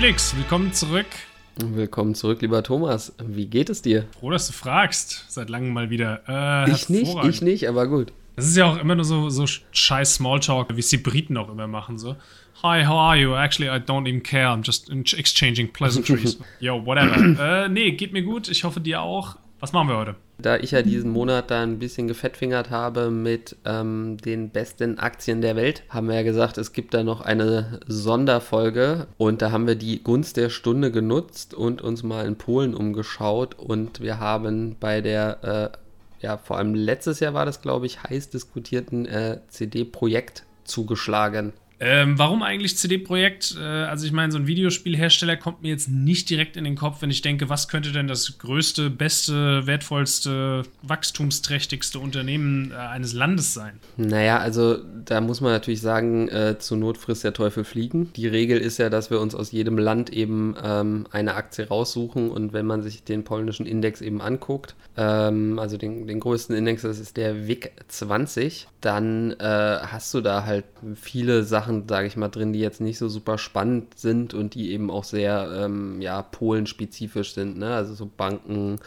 Felix, willkommen zurück. Willkommen zurück, lieber Thomas. Wie geht es dir? Froh, dass du fragst. Seit langem mal wieder. Äh, ich nicht, ich nicht, aber gut. Das ist ja auch immer nur so, so scheiß Smalltalk, wie es die Briten auch immer machen. So, Hi, how are you? Actually, I don't even care. I'm just exchanging pleasantries. Yo, whatever. äh, nee, geht mir gut. Ich hoffe, dir auch. Was machen wir heute? Da ich ja diesen Monat da ein bisschen gefettfingert habe mit ähm, den besten Aktien der Welt, haben wir ja gesagt, es gibt da noch eine Sonderfolge und da haben wir die Gunst der Stunde genutzt und uns mal in Polen umgeschaut und wir haben bei der, äh, ja, vor allem letztes Jahr war das, glaube ich, heiß diskutierten äh, CD-Projekt zugeschlagen. Ähm, warum eigentlich CD-Projekt? Äh, also ich meine, so ein Videospielhersteller kommt mir jetzt nicht direkt in den Kopf, wenn ich denke, was könnte denn das größte, beste, wertvollste, wachstumsträchtigste Unternehmen äh, eines Landes sein? Naja, also da muss man natürlich sagen, äh, zur Not frisst der Teufel fliegen. Die Regel ist ja, dass wir uns aus jedem Land eben ähm, eine Aktie raussuchen und wenn man sich den polnischen Index eben anguckt, ähm, also den, den größten Index, das ist der WIG 20, dann äh, hast du da halt viele Sachen, Sachen, sage ich mal, drin, die jetzt nicht so super spannend sind und die eben auch sehr, ähm, ja, polenspezifisch sind, ne? Also so Banken,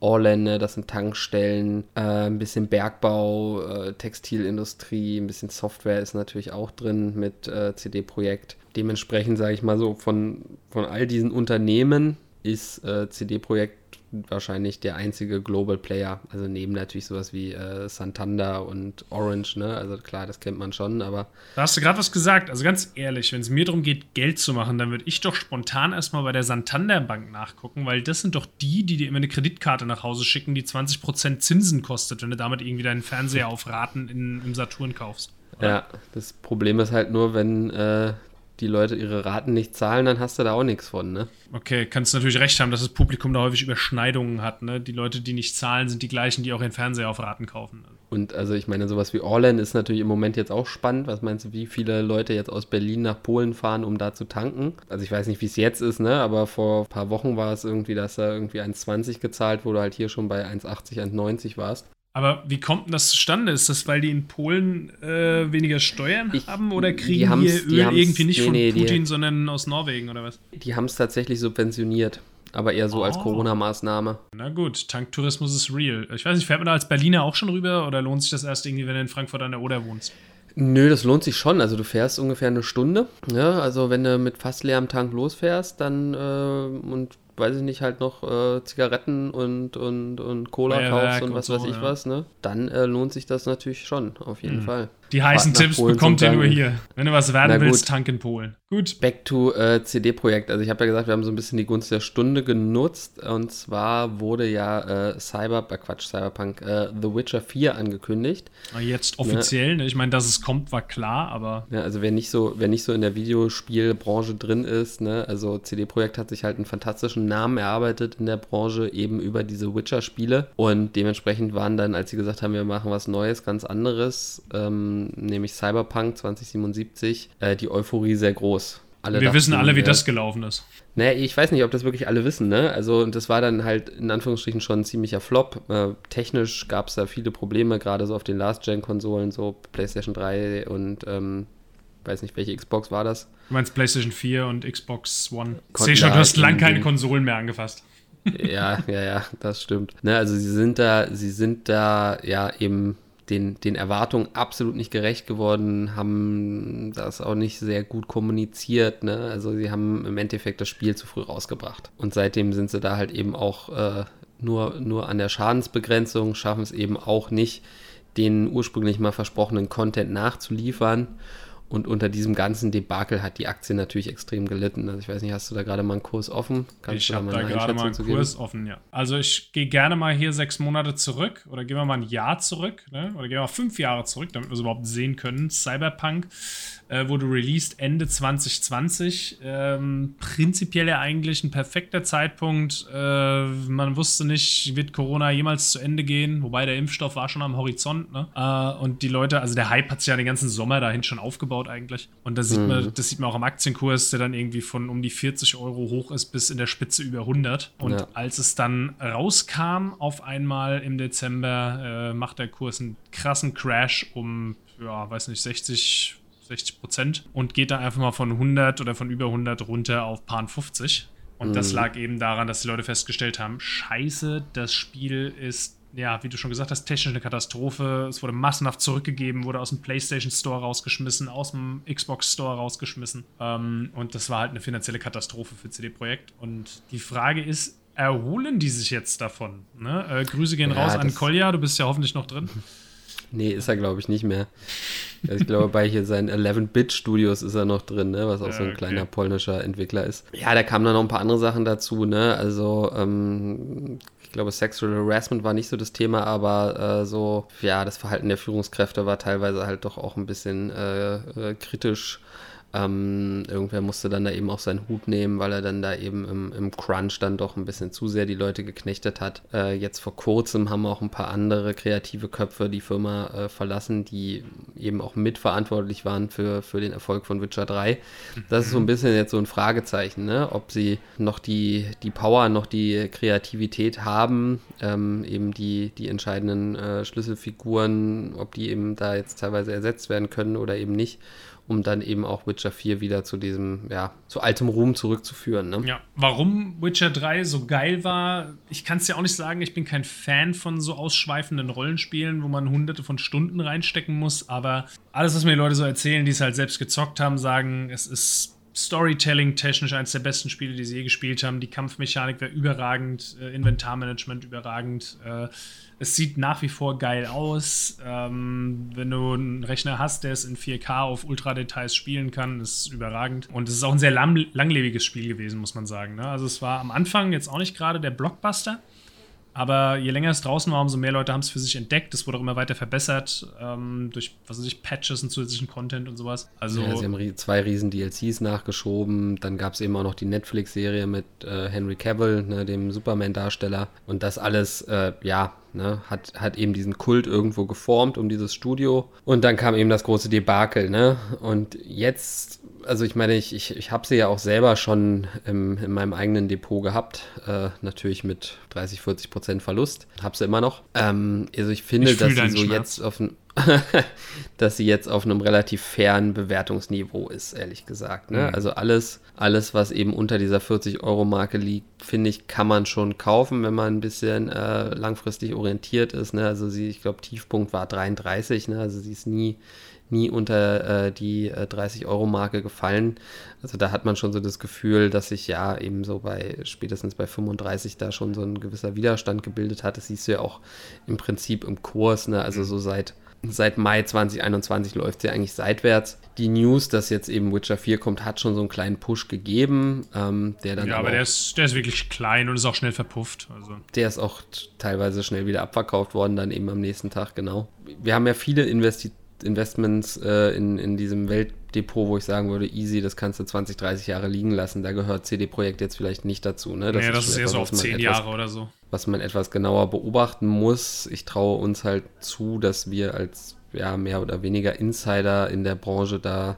Orlände, das sind Tankstellen, äh, ein bisschen Bergbau, äh, Textilindustrie, ein bisschen Software ist natürlich auch drin mit äh, CD-Projekt. Dementsprechend, sage ich mal so, von, von all diesen Unternehmen ist äh, CD-Projekt wahrscheinlich der einzige Global Player. Also neben natürlich sowas wie äh, Santander und Orange, ne? Also klar, das kennt man schon, aber. Da hast du gerade was gesagt. Also ganz ehrlich, wenn es mir darum geht, Geld zu machen, dann würde ich doch spontan erstmal bei der Santander Bank nachgucken, weil das sind doch die, die dir immer eine Kreditkarte nach Hause schicken, die 20% Zinsen kostet, wenn du damit irgendwie deinen Fernseher auf Raten in, im Saturn kaufst. Oder? Ja, das Problem ist halt nur, wenn äh, die Leute ihre Raten nicht zahlen, dann hast du da auch nichts von, ne? Okay, kannst du natürlich recht haben, dass das Publikum da häufig Überschneidungen hat, ne? Die Leute, die nicht zahlen, sind die gleichen, die auch ihren Fernseher auf Raten kaufen. Und also ich meine, sowas wie Orlen ist natürlich im Moment jetzt auch spannend. Was meinst du, wie viele Leute jetzt aus Berlin nach Polen fahren, um da zu tanken? Also ich weiß nicht, wie es jetzt ist, ne? Aber vor ein paar Wochen war es irgendwie, dass da irgendwie 1,20 gezahlt wurde, halt hier schon bei 1,80, 1,90 warst. Aber wie kommt denn das zustande? Ist das, weil die in Polen äh, weniger Steuern ich, haben oder kriegen die, die Öl irgendwie nicht nee, von nee, Putin, die, sondern aus Norwegen oder was? Die haben es tatsächlich subventioniert, aber eher so oh. als Corona-Maßnahme. Na gut, Tanktourismus ist real. Ich weiß nicht, fährt man da als Berliner auch schon rüber oder lohnt sich das erst irgendwie, wenn du in Frankfurt an der Oder wohnst? Nö, das lohnt sich schon. Also du fährst ungefähr eine Stunde. Ja, also wenn du mit fast leerem Tank losfährst, dann äh, und weiß ich nicht, halt noch äh, Zigaretten und, und, und Cola Feuerwerk kaufst und was und so, weiß ich ja. was, ne? Dann äh, lohnt sich das natürlich schon, auf jeden mhm. Fall. Die heißen Tipps bekommt ihr nur hier. Wenn du was werden willst, Tank in Polen. Gut. Back to äh, CD-Projekt. Also ich habe ja gesagt, wir haben so ein bisschen die Gunst der Stunde genutzt. Und zwar wurde ja äh, Cyber, äh, Quatsch, Cyberpunk, äh, The Witcher 4 angekündigt. Ah, jetzt offiziell, ne? Ich meine, dass es kommt, war klar, aber. Ja, also wer nicht so, wer nicht so in der Videospielbranche drin ist, ne, also CD-Projekt hat sich halt einen fantastischen Namen erarbeitet in der Branche, eben über diese Witcher-Spiele. Und dementsprechend waren dann, als sie gesagt haben, wir machen was Neues, ganz anderes. Ähm, nämlich Cyberpunk 2077, äh, die Euphorie sehr groß. Alle Wir dachten, wissen alle, wie äh, das gelaufen ist. Naja, ich weiß nicht, ob das wirklich alle wissen, ne? Also, das war dann halt in Anführungsstrichen schon ein ziemlicher Flop. Äh, technisch gab es da viele Probleme, gerade so auf den Last-Gen-Konsolen, so PlayStation 3 und ähm, weiß nicht, welche Xbox war das? Du meinst PlayStation 4 und Xbox One. Sehe schon, du hast lang keine Konsolen mehr angefasst. ja, ja, ja, das stimmt. Ne, also sie sind da, sie sind da ja eben den, den Erwartungen absolut nicht gerecht geworden, haben das auch nicht sehr gut kommuniziert. Ne? Also sie haben im Endeffekt das Spiel zu früh rausgebracht. Und seitdem sind sie da halt eben auch äh, nur, nur an der Schadensbegrenzung, schaffen es eben auch nicht, den ursprünglich mal versprochenen Content nachzuliefern. Und unter diesem ganzen Debakel hat die Aktie natürlich extrem gelitten. Also ich weiß nicht, hast du da gerade mal einen Kurs offen? Kannst ich habe da, gerade mal einen Kurs offen, ja. Also ich gehe gerne mal hier sechs Monate zurück oder gehen wir mal ein Jahr zurück ne? oder gehen wir mal fünf Jahre zurück, damit wir es überhaupt sehen können. Cyberpunk äh, wurde released Ende 2020. Ähm, prinzipiell ja eigentlich ein perfekter Zeitpunkt. Äh, man wusste nicht, wird Corona jemals zu Ende gehen, wobei der Impfstoff war schon am Horizont. Ne? Äh, und die Leute, also der Hype hat sich ja den ganzen Sommer dahin schon aufgebaut eigentlich. Und das sieht, mhm. man, das sieht man auch am Aktienkurs, der dann irgendwie von um die 40 Euro hoch ist bis in der Spitze über 100. Und ja. als es dann rauskam, auf einmal im Dezember, äh, macht der Kurs einen krassen Crash um, ja, weiß nicht, 60 60 Prozent und geht dann einfach mal von 100 oder von über 100 runter auf Paar 50. Und mhm. das lag eben daran, dass die Leute festgestellt haben, scheiße, das Spiel ist ja, wie du schon gesagt hast, technisch eine Katastrophe. Es wurde massenhaft zurückgegeben, wurde aus dem PlayStation Store rausgeschmissen, aus dem Xbox Store rausgeschmissen. Ähm, und das war halt eine finanzielle Katastrophe für CD Projekt. Und die Frage ist, erholen die sich jetzt davon? Ne? Äh, Grüße gehen ja, raus an Kolja, du bist ja hoffentlich noch drin. Nee, ist er, glaube ich, nicht mehr. Ich glaube, bei hier seinen 11-Bit-Studios ist er noch drin, ne? was auch ja, so ein okay. kleiner polnischer Entwickler ist. Ja, da kamen dann noch ein paar andere Sachen dazu. Ne? Also, ähm, ich glaube, Sexual Harassment war nicht so das Thema, aber äh, so, ja, das Verhalten der Führungskräfte war teilweise halt doch auch ein bisschen äh, äh kritisch ähm, irgendwer musste dann da eben auch seinen Hut nehmen, weil er dann da eben im, im Crunch dann doch ein bisschen zu sehr die Leute geknechtet hat. Äh, jetzt vor kurzem haben auch ein paar andere kreative Köpfe die Firma äh, verlassen, die eben auch mitverantwortlich waren für, für den Erfolg von Witcher 3. Das ist so ein bisschen jetzt so ein Fragezeichen, ne? ob sie noch die, die Power, noch die Kreativität haben, ähm, eben die, die entscheidenden äh, Schlüsselfiguren, ob die eben da jetzt teilweise ersetzt werden können oder eben nicht um dann eben auch Witcher 4 wieder zu diesem, ja, zu altem Ruhm zurückzuführen. Ne? Ja, warum Witcher 3 so geil war, ich kann es ja auch nicht sagen, ich bin kein Fan von so ausschweifenden Rollenspielen, wo man hunderte von Stunden reinstecken muss, aber alles, was mir die Leute so erzählen, die es halt selbst gezockt haben, sagen, es ist Storytelling-technisch eines der besten Spiele, die sie je gespielt haben. Die Kampfmechanik wäre überragend, äh, Inventarmanagement überragend. Äh, es sieht nach wie vor geil aus. Ähm, wenn du einen Rechner hast, der es in 4K auf Ultra-Details spielen kann, ist überragend. Und es ist auch ein sehr lang langlebiges Spiel gewesen, muss man sagen. Ne? Also es war am Anfang jetzt auch nicht gerade der Blockbuster. Aber je länger es draußen war, umso mehr Leute haben es für sich entdeckt. Es wurde auch immer weiter verbessert ähm, durch, was weiß ich, Patches und zusätzlichen Content und sowas. Also ja, sie haben zwei riesen DLCs nachgeschoben. Dann gab es eben auch noch die Netflix-Serie mit äh, Henry Cavill, ne, dem Superman-Darsteller. Und das alles, äh, ja, Ne, hat, hat eben diesen Kult irgendwo geformt um dieses Studio. Und dann kam eben das große Debakel. Ne? Und jetzt, also ich meine, ich, ich, ich habe sie ja auch selber schon im, in meinem eigenen Depot gehabt. Äh, natürlich mit 30, 40 Prozent Verlust. Habe sie immer noch. Ähm, also ich finde, ich dass sie so Schmerz. jetzt auf dass sie jetzt auf einem relativ fairen Bewertungsniveau ist, ehrlich gesagt. Ne? Mhm. Also alles, alles, was eben unter dieser 40-Euro-Marke liegt, finde ich, kann man schon kaufen, wenn man ein bisschen äh, langfristig orientiert ist. Ne? Also sie, ich glaube, Tiefpunkt war 33, ne? also sie ist nie, nie unter äh, die äh, 30-Euro-Marke gefallen. Also da hat man schon so das Gefühl, dass sich ja eben so bei spätestens bei 35 da schon so ein gewisser Widerstand gebildet hat. Das siehst du ja auch im Prinzip im Kurs, ne? also so seit Seit Mai 2021 läuft sie eigentlich seitwärts. Die News, dass jetzt eben Witcher 4 kommt, hat schon so einen kleinen Push gegeben, ähm, der dann. Ja, aber, aber der, ist, der ist wirklich klein und ist auch schnell verpufft. Also. Der ist auch teilweise schnell wieder abverkauft worden, dann eben am nächsten Tag, genau. Wir haben ja viele Investi Investments äh, in, in diesem Weltdepot, wo ich sagen würde, easy, das kannst du 20, 30 Jahre liegen lassen. Da gehört CD-Projekt jetzt vielleicht nicht dazu. Ne? Das ist das ist eher so auf 10 Jahre oder so was man etwas genauer beobachten muss. Ich traue uns halt zu, dass wir als ja, mehr oder weniger Insider in der Branche da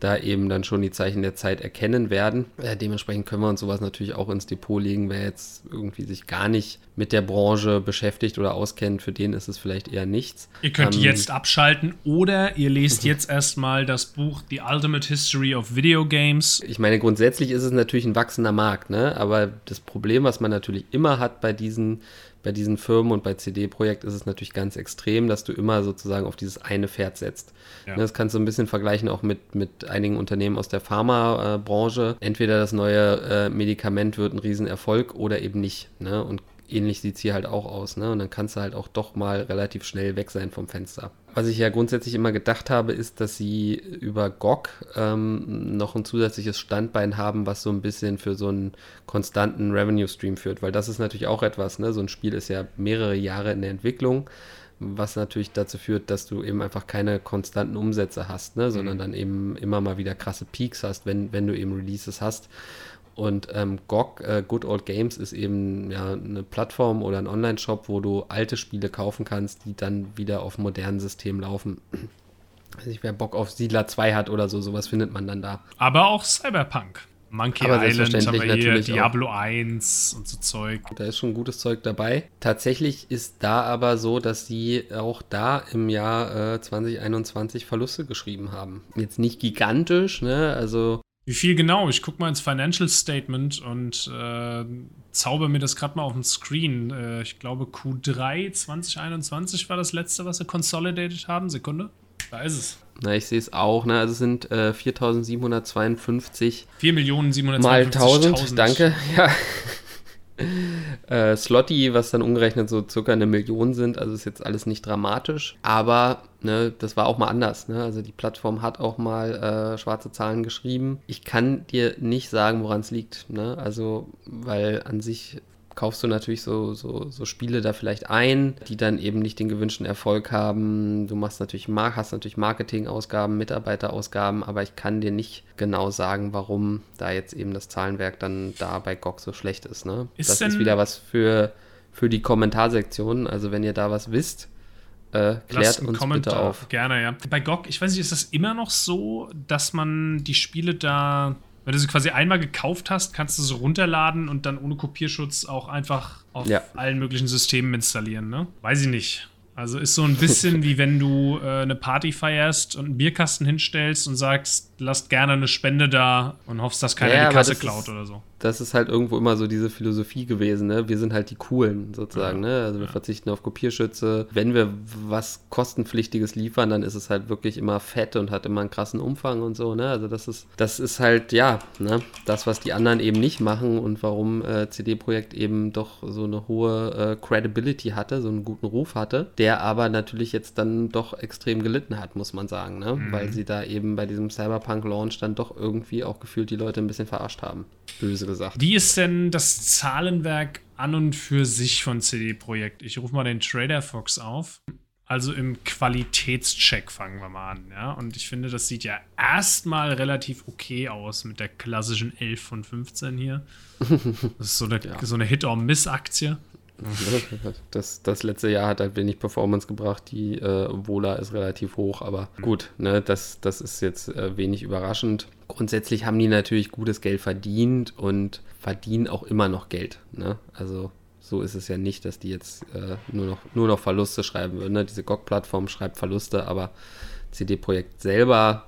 da eben dann schon die Zeichen der Zeit erkennen werden. Ja, dementsprechend können wir uns sowas natürlich auch ins Depot legen. Wer jetzt irgendwie sich gar nicht mit der Branche beschäftigt oder auskennt, für den ist es vielleicht eher nichts. Ihr könnt ähm, jetzt abschalten oder ihr lest jetzt erstmal das Buch The Ultimate History of Video Games. Ich meine, grundsätzlich ist es natürlich ein wachsender Markt, ne? aber das Problem, was man natürlich immer hat bei diesen bei diesen Firmen und bei CD-Projekt ist es natürlich ganz extrem, dass du immer sozusagen auf dieses eine Pferd setzt. Ja. Das kannst du ein bisschen vergleichen auch mit, mit einigen Unternehmen aus der Pharmabranche. Entweder das neue äh, Medikament wird ein Riesenerfolg oder eben nicht. Ne? Und ähnlich sieht es hier halt auch aus. Ne? Und dann kannst du halt auch doch mal relativ schnell weg sein vom Fenster. Was ich ja grundsätzlich immer gedacht habe, ist, dass sie über GOG ähm, noch ein zusätzliches Standbein haben, was so ein bisschen für so einen konstanten Revenue-Stream führt. Weil das ist natürlich auch etwas. Ne? So ein Spiel ist ja mehrere Jahre in der Entwicklung was natürlich dazu führt, dass du eben einfach keine konstanten Umsätze hast, ne? sondern mhm. dann eben immer mal wieder krasse Peaks hast, wenn, wenn du eben Releases hast. Und ähm, GOG, äh, Good Old Games, ist eben ja, eine Plattform oder ein Online-Shop, wo du alte Spiele kaufen kannst, die dann wieder auf modernen Systemen laufen. Weiß nicht, wer Bock auf Siedler 2 hat oder so, sowas findet man dann da. Aber auch Cyberpunk. Monkey Aber Island haben wir hier, Diablo auch. 1 und so Zeug. Da ist schon gutes Zeug dabei. Tatsächlich ist da aber so, dass sie auch da im Jahr äh, 2021 Verluste geschrieben haben. Jetzt nicht gigantisch, ne? Also wie viel genau? Ich gucke mal ins Financial Statement und äh, zauber mir das gerade mal auf den Screen. Äh, ich glaube, Q3 2021 war das letzte, was sie consolidated haben. Sekunde. Da ist es. Na, ich sehe es auch. Ne? Also es sind äh, 4.752. 4 Millionen 752.000. Mal 1000, danke. Ja. äh, Slotty, was dann umgerechnet so circa eine Million sind, also ist jetzt alles nicht dramatisch, aber ne, das war auch mal anders. Ne? Also die Plattform hat auch mal äh, schwarze Zahlen geschrieben. Ich kann dir nicht sagen, woran es liegt. Ne? Also, weil an sich kaufst du natürlich so, so, so Spiele da vielleicht ein, die dann eben nicht den gewünschten Erfolg haben. Du machst natürlich, hast natürlich Marketingausgaben, Mitarbeiterausgaben, aber ich kann dir nicht genau sagen, warum da jetzt eben das Zahlenwerk dann da bei GOG so schlecht ist. Ne? ist das ist wieder was für, für die Kommentarsektion. Also wenn ihr da was wisst, äh, klärt uns Kommentar. bitte auf. Gerne, ja. Bei GOG, ich weiß nicht, ist das immer noch so, dass man die Spiele da wenn du sie quasi einmal gekauft hast, kannst du sie runterladen und dann ohne Kopierschutz auch einfach auf ja. allen möglichen Systemen installieren, ne? Weiß ich nicht. Also ist so ein bisschen wie wenn du äh, eine Party feierst und einen Bierkasten hinstellst und sagst, lasst gerne eine Spende da und hoffst, dass keiner ja, die Kasse klaut oder so das ist halt irgendwo immer so diese Philosophie gewesen, ne? Wir sind halt die Coolen sozusagen, ja. ne? Also wir ja. verzichten auf Kopierschütze. Wenn wir was kostenpflichtiges liefern, dann ist es halt wirklich immer fett und hat immer einen krassen Umfang und so, ne? Also das ist, das ist halt, ja, ne? Das, was die anderen eben nicht machen und warum äh, CD-Projekt eben doch so eine hohe äh, Credibility hatte, so einen guten Ruf hatte, der aber natürlich jetzt dann doch extrem gelitten hat, muss man sagen, ne? Mhm. Weil sie da eben bei diesem Cyberpunk-Launch dann doch irgendwie auch gefühlt die Leute ein bisschen verarscht haben. Böse gesagt. Wie ist denn das Zahlenwerk an und für sich von CD Projekt? Ich rufe mal den Trader Fox auf. Also im Qualitätscheck fangen wir mal an, ja. Und ich finde, das sieht ja erstmal relativ okay aus mit der klassischen 11 von 15 hier. Das ist so eine, ja. so eine Hit-or-Miss-Aktie. Das, das letzte Jahr hat halt wenig Performance gebracht. Die äh, Vola ist relativ hoch, aber gut, ne, das, das ist jetzt äh, wenig überraschend. Grundsätzlich haben die natürlich gutes Geld verdient und verdienen auch immer noch Geld. Ne? Also so ist es ja nicht, dass die jetzt äh, nur, noch, nur noch Verluste schreiben würden. Ne? Diese GOG-Plattform schreibt Verluste, aber CD-Projekt selber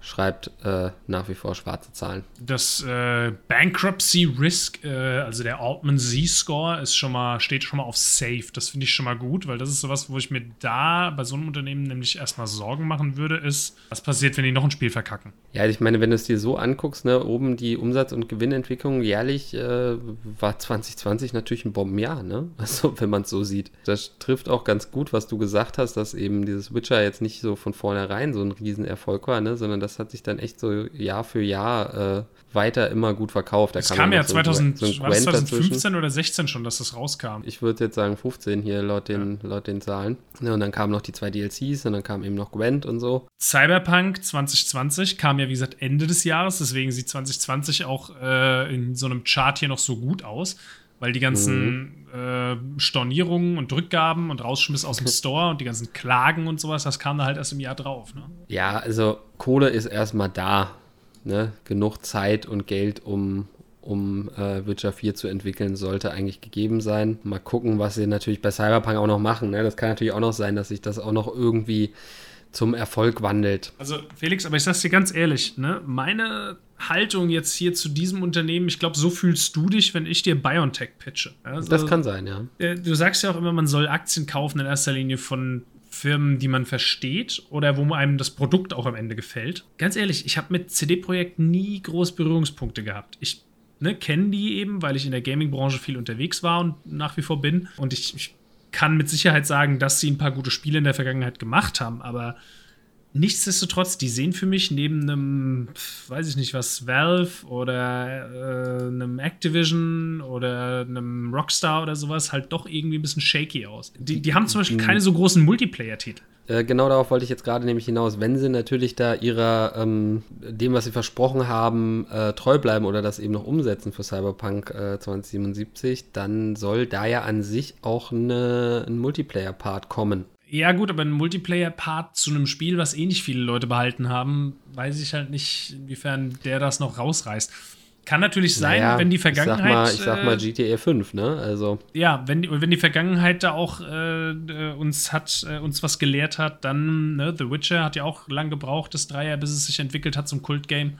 schreibt äh, nach wie vor schwarze Zahlen. Das äh, Bankruptcy Risk, äh, also der Altman Z-Score, ist schon mal, steht schon mal auf Safe. Das finde ich schon mal gut, weil das ist sowas, wo ich mir da bei so einem Unternehmen nämlich erstmal Sorgen machen würde, ist, was passiert, wenn die noch ein Spiel verkacken. Ja, ich meine, wenn du es dir so anguckst, ne, oben die Umsatz- und Gewinnentwicklung jährlich äh, war 2020 natürlich ein Bombenjahr, ne? Also wenn man es so sieht. Das trifft auch ganz gut, was du gesagt hast, dass eben dieses Witcher jetzt nicht so von vornherein so ein Riesenerfolg war, ne? Sondern dass das hat sich dann echt so Jahr für Jahr äh, weiter immer gut verkauft. Da das kam, kam ja 2000, so, so 2015 oder 16 schon, dass das rauskam. Ich würde jetzt sagen 15 hier laut den, ja. laut den Zahlen. Ja, und dann kamen noch die zwei DLCs und dann kam eben noch Gwent und so. Cyberpunk 2020 kam ja, wie gesagt, Ende des Jahres. Deswegen sieht 2020 auch äh, in so einem Chart hier noch so gut aus weil die ganzen mhm. Äh, Stornierungen und Rückgaben und Rausschmiss aus dem Store und die ganzen Klagen und sowas, das kam da halt erst im Jahr drauf. Ne? Ja, also Kohle ist erstmal da. Ne? Genug Zeit und Geld, um, um äh, Witcher 4 zu entwickeln, sollte eigentlich gegeben sein. Mal gucken, was sie natürlich bei Cyberpunk auch noch machen. Ne? Das kann natürlich auch noch sein, dass sich das auch noch irgendwie zum Erfolg wandelt. Also Felix, aber ich sag's dir ganz ehrlich, ne? meine Haltung jetzt hier zu diesem Unternehmen, ich glaube, so fühlst du dich, wenn ich dir BioNTech pitche. Also, das kann sein, ja. Äh, du sagst ja auch immer, man soll Aktien kaufen in erster Linie von Firmen, die man versteht oder wo einem das Produkt auch am Ende gefällt. Ganz ehrlich, ich habe mit CD-Projekt nie groß Berührungspunkte gehabt. Ich ne, kenne die eben, weil ich in der Gaming-Branche viel unterwegs war und nach wie vor bin. Und ich, ich kann mit Sicherheit sagen, dass sie ein paar gute Spiele in der Vergangenheit gemacht haben, aber nichtsdestotrotz, die sehen für mich neben einem, weiß ich nicht was, Valve oder äh, einem Activision oder einem Rockstar oder sowas halt doch irgendwie ein bisschen shaky aus. Die, die haben zum Beispiel keine so großen Multiplayer-Titel. Äh, genau darauf wollte ich jetzt gerade nämlich hinaus. Wenn sie natürlich da ihrer, ähm, dem, was sie versprochen haben, äh, treu bleiben oder das eben noch umsetzen für Cyberpunk äh, 2077, dann soll da ja an sich auch eine, ein Multiplayer-Part kommen. Ja, gut, aber ein Multiplayer-Part zu einem Spiel, was eh nicht viele Leute behalten haben, weiß ich halt nicht, inwiefern der das noch rausreißt. Kann natürlich sein, naja, wenn die Vergangenheit. Ich sag mal, ich sag mal GTA 5, ne? Also. Ja, wenn, wenn die Vergangenheit da auch äh, äh, uns hat, äh, uns was gelehrt hat, dann, ne, The Witcher hat ja auch lang gebraucht, das Dreier, bis es sich entwickelt hat zum Kultgame.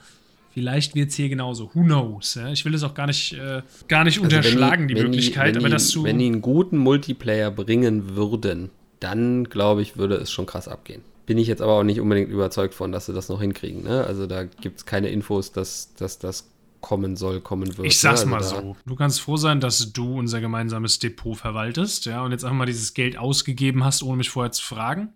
Vielleicht wird es hier genauso. Who knows? Ja? Ich will es auch gar nicht, äh, gar nicht also unterschlagen, die, die Möglichkeit, die, aber dass du. Wenn die einen guten Multiplayer bringen würden, dann glaube ich, würde es schon krass abgehen. Bin ich jetzt aber auch nicht unbedingt überzeugt von, dass sie das noch hinkriegen. Ne? Also da gibt es keine Infos, dass, dass das kommen soll, kommen wird. Ich sag's ne? also mal so. Du kannst froh sein, dass du unser gemeinsames Depot verwaltest, ja, und jetzt einfach mal dieses Geld ausgegeben hast, ohne mich vorher zu fragen.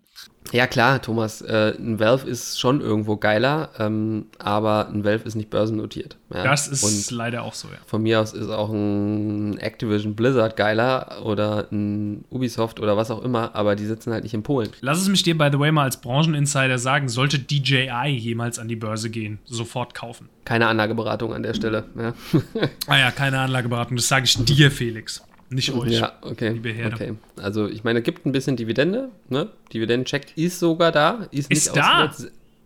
Ja, klar, Thomas, äh, ein Valve ist schon irgendwo geiler, ähm, aber ein Valve ist nicht börsennotiert. Ja? Das ist Und leider auch so, ja. Von mir aus ist auch ein Activision Blizzard geiler oder ein Ubisoft oder was auch immer, aber die sitzen halt nicht in Polen. Lass es mich dir, by the way, mal als Brancheninsider sagen, sollte DJI jemals an die Börse gehen, sofort kaufen. Keine Anlageberatung an der Stelle. Ja. ah ja, keine Anlageberatung, das sage ich dir, Felix. Nicht euch. Ja, okay. Liebe Herde. Okay. Also, ich meine, es gibt ein bisschen Dividende. Ne? Dividendencheck ist sogar da. Ist, ist nicht da?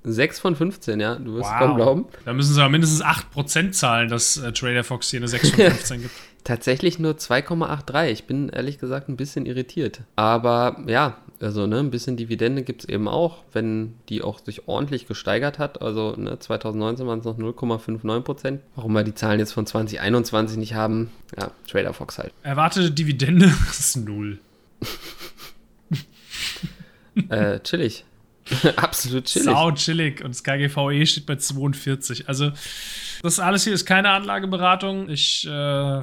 6 von 15, ja. Du wirst wow. kaum glauben. Da müssen sie aber mindestens 8% zahlen, dass äh, Trader Fox hier eine 6 von 15 gibt. Tatsächlich nur 2,83. Ich bin ehrlich gesagt ein bisschen irritiert. Aber ja, also ne, ein bisschen Dividende gibt es eben auch, wenn die auch sich ordentlich gesteigert hat. Also ne, 2019 waren es noch 0,59 Prozent. Warum wir die Zahlen jetzt von 2021 nicht haben, ja, Trader Fox halt. Erwartete Dividende ist null. äh, chillig. Absolut chillig. Sau chillig. Und das KGVE steht bei 42. Also, das alles hier ist keine Anlageberatung. Ich äh,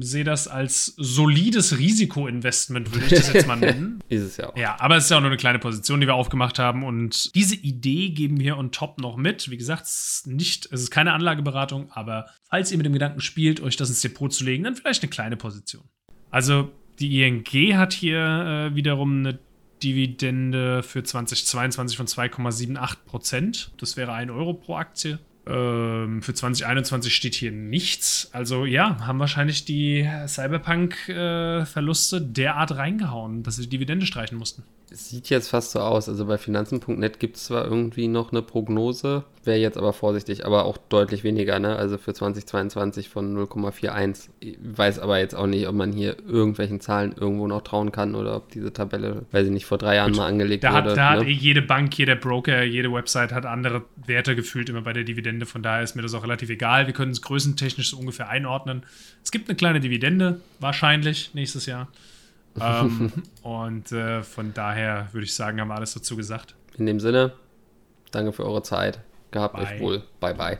sehe das als solides Risikoinvestment, würde ich das jetzt mal nennen. ist es ja auch. Ja, aber es ist ja auch nur eine kleine Position, die wir aufgemacht haben. Und diese Idee geben wir on top noch mit. Wie gesagt, es ist, nicht, es ist keine Anlageberatung, aber falls ihr mit dem Gedanken spielt, euch das ins Depot zu legen, dann vielleicht eine kleine Position. Also die ING hat hier äh, wiederum eine Dividende für 2022 von 2,78 Prozent. Das wäre 1 Euro pro Aktie. Ähm, für 2021 steht hier nichts. Also ja, haben wahrscheinlich die Cyberpunk-Verluste äh, derart reingehauen, dass sie die Dividende streichen mussten. Es sieht jetzt fast so aus. Also bei Finanzen.net gibt es zwar irgendwie noch eine Prognose, wäre jetzt aber vorsichtig, aber auch deutlich weniger, ne? Also für 2022 von 0,41. Ich weiß aber jetzt auch nicht, ob man hier irgendwelchen Zahlen irgendwo noch trauen kann oder ob diese Tabelle, weiß ich nicht, vor drei Jahren Gut, mal angelegt da wurde. Hat, da ne? hat eh jede Bank, jeder Broker, jede Website hat andere Werte gefühlt immer bei der Dividende. Von daher ist mir das auch relativ egal. Wir können es größentechnisch so ungefähr einordnen. Es gibt eine kleine Dividende, wahrscheinlich nächstes Jahr ähm, und äh, von daher würde ich sagen, haben wir alles dazu gesagt. In dem Sinne, danke für eure Zeit. Gehabt bye. euch wohl. Bye, bye.